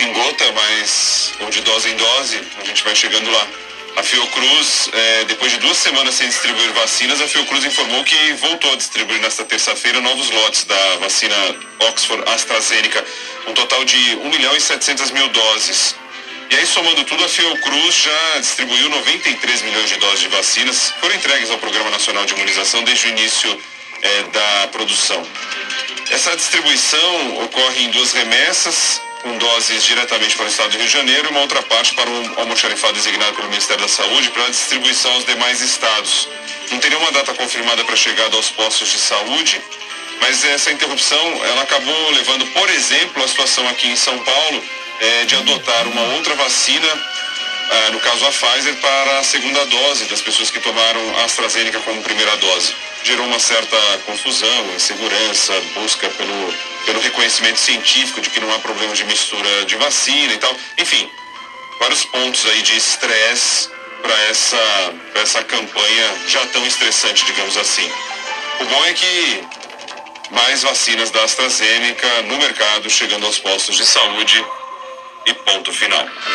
gota em gota, mas ou de dose em dose, a gente vai chegando lá. A Fiocruz, é, depois de duas semanas sem distribuir vacinas, a Fiocruz informou que voltou a distribuir nesta terça-feira novos lotes da vacina Oxford AstraZeneca, um total de 1 milhão e 700 mil doses. E aí, somando tudo, a Fiocruz já distribuiu 93 milhões de doses de vacinas, foram entregues ao Programa Nacional de Imunização desde o início é, da produção. Essa distribuição ocorre em duas remessas, com doses diretamente para o estado do Rio de Janeiro e uma outra parte para um almoxarifado designado pelo Ministério da Saúde para distribuição aos demais estados. Não tem nenhuma data confirmada para chegada aos postos de saúde, mas essa interrupção ela acabou levando, por exemplo, a situação aqui em São Paulo é, de adotar uma outra vacina, ah, no caso a Pfizer, para a segunda dose das pessoas que tomaram a AstraZeneca como primeira dose. Gerou uma certa confusão, insegurança, busca pelo pelo reconhecimento científico de que não há problema de mistura de vacina e tal. Enfim, vários pontos aí de estresse para essa, essa campanha já tão estressante, digamos assim. O bom é que mais vacinas da AstraZeneca no mercado, chegando aos postos de saúde e ponto final.